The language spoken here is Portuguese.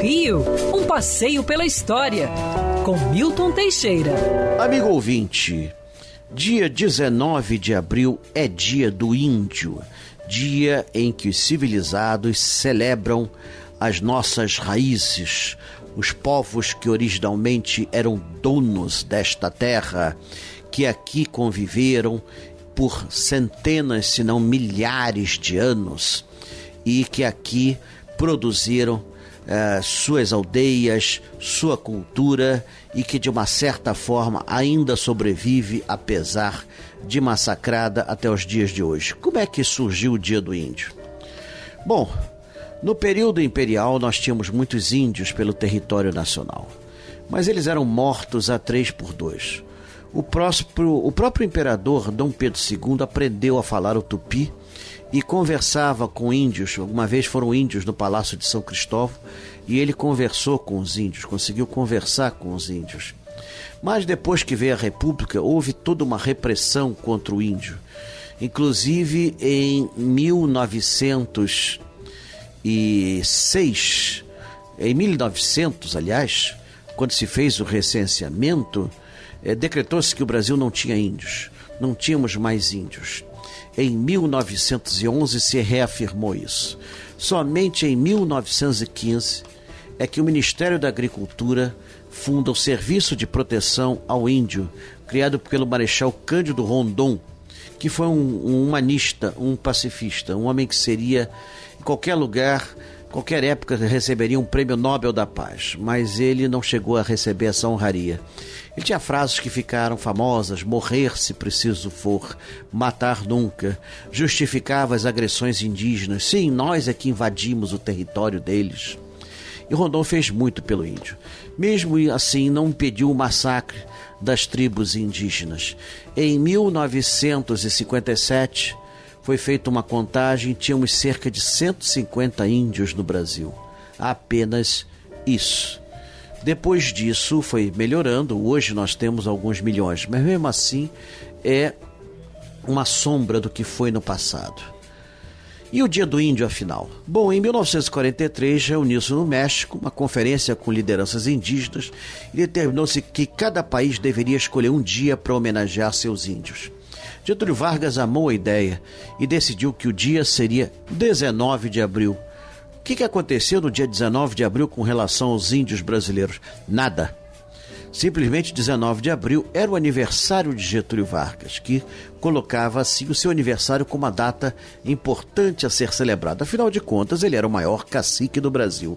Rio, um passeio pela história, com Milton Teixeira. Amigo ouvinte, dia 19 de abril é dia do índio, dia em que os civilizados celebram as nossas raízes, os povos que originalmente eram donos desta terra, que aqui conviveram por centenas, se não milhares de anos, e que aqui produziram uh, suas aldeias, sua cultura e que de uma certa forma ainda sobrevive apesar de massacrada até os dias de hoje. Como é que surgiu o Dia do Índio? Bom, no período imperial nós tínhamos muitos índios pelo território nacional, mas eles eram mortos a três por dois. O, próximo, o próprio imperador Dom Pedro II aprendeu a falar o tupi e conversava com índios. Alguma vez foram índios no Palácio de São Cristóvão e ele conversou com os índios, conseguiu conversar com os índios. Mas depois que veio a República, houve toda uma repressão contra o índio. Inclusive em 1906, em 1900, aliás, quando se fez o recenseamento, é, decretou-se que o Brasil não tinha índios, não tínhamos mais índios. Em 1911 se reafirmou isso. Somente em 1915 é que o Ministério da Agricultura funda o Serviço de Proteção ao Índio, criado pelo Marechal Cândido Rondon, que foi um, um humanista, um pacifista, um homem que seria, em qualquer lugar, qualquer época, receberia um prêmio Nobel da Paz, mas ele não chegou a receber essa honraria. Ele tinha frases que ficaram famosas: morrer se preciso for, matar nunca. Justificava as agressões indígenas. Sim, nós é que invadimos o território deles. E Rondon fez muito pelo índio. Mesmo assim, não impediu o massacre das tribos indígenas. Em 1957, foi feita uma contagem, tínhamos cerca de 150 índios no Brasil. Apenas isso. Depois disso foi melhorando, hoje nós temos alguns milhões, mas mesmo assim é uma sombra do que foi no passado. E o Dia do Índio, afinal? Bom, em 1943 reuniu-se no México uma conferência com lideranças indígenas e determinou-se que cada país deveria escolher um dia para homenagear seus índios. Getúlio Vargas amou a ideia e decidiu que o dia seria 19 de abril, que, que aconteceu no dia 19 de abril com relação aos índios brasileiros? Nada. Simplesmente 19 de abril era o aniversário de Getúlio Vargas, que colocava assim o seu aniversário como uma data importante a ser celebrada. Afinal de contas, ele era o maior cacique do Brasil.